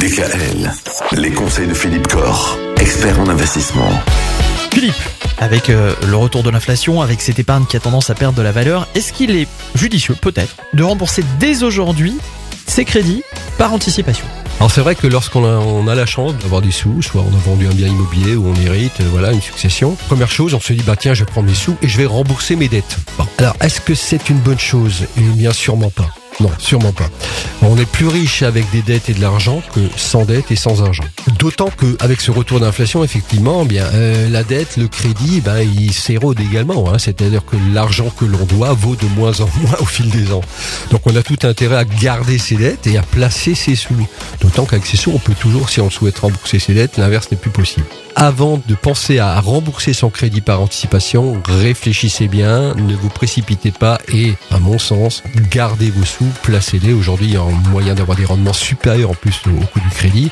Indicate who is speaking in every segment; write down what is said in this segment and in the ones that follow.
Speaker 1: DKL, les conseils de Philippe Corr, expert en investissement.
Speaker 2: Philippe, avec euh, le retour de l'inflation, avec cette épargne qui a tendance à perdre de la valeur, est-ce qu'il est judicieux, peut-être, de rembourser dès aujourd'hui ses crédits par anticipation?
Speaker 3: Alors c'est vrai que lorsqu'on a, on a la chance d'avoir des sous, soit on a vendu un bien immobilier ou on hérite, euh, voilà, une succession. Première chose, on se dit bah tiens, je vais prendre mes sous et je vais rembourser mes dettes. Bon, alors est-ce que c'est une bonne chose? Eh bien sûrement pas. Non, sûrement pas. On est plus riche avec des dettes et de l'argent que sans dette et sans argent. D'autant qu'avec ce retour d'inflation, effectivement, euh, la dette, le crédit, ben, il s'érode également. Hein. C'est-à-dire que l'argent que l'on doit vaut de moins en moins au fil des ans. Donc on a tout intérêt à garder ses dettes et à placer ses sous. D'autant qu'avec ses sous, on peut toujours, si on souhaite rembourser ses dettes, l'inverse n'est plus possible avant de penser à rembourser son crédit par anticipation, réfléchissez bien, ne vous précipitez pas et, à mon sens, gardez vos sous, placez-les. Aujourd'hui, il y a un moyen d'avoir des rendements supérieurs en plus au coût du crédit,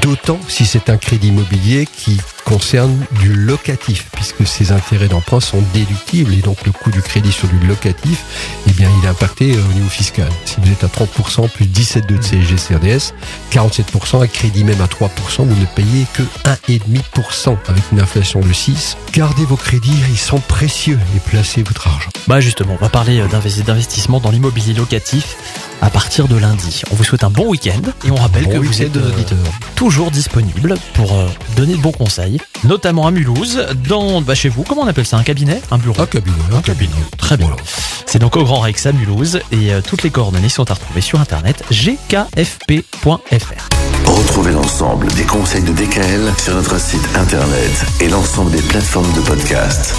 Speaker 3: d'autant si c'est un crédit immobilier qui concerne du locatif, puisque ces intérêts d'emprunt sont déductibles et donc le coût du crédit sur du locatif, eh bien, il est impacté au niveau fiscal. Si vous êtes à 30% plus 17 de CSG CRDS, 47% à crédit même à 3%, vous ne payez que 1,5% avec une inflation de 6. Gardez vos crédits, ils sont précieux et placez votre argent.
Speaker 2: Bah justement, on va parler euh, d'investi- d'investissement dans l'immobilier locatif à partir de lundi. On vous souhaite un bon week-end et on rappelle
Speaker 3: Bon
Speaker 2: que vous êtes
Speaker 3: aux
Speaker 2: euh,
Speaker 3: auditeurs.
Speaker 2: toujours disponible pour euh, donner de bons conseils, notamment à Mulhouse, dans bah, chez vous, comment on appelle ça, un cabinet, un bureau?
Speaker 3: Un cabinet, un cabinet.
Speaker 2: Très bien.
Speaker 3: Voilà.
Speaker 2: C'est donc au Grand Rex à Mulhouse et euh, toutes les coordonnées sont à retrouver sur internet gkfp.fr.
Speaker 1: Retrouvez l'ensemble des conseils de DKL sur notre site internet et l'ensemble des plateformes de podcast.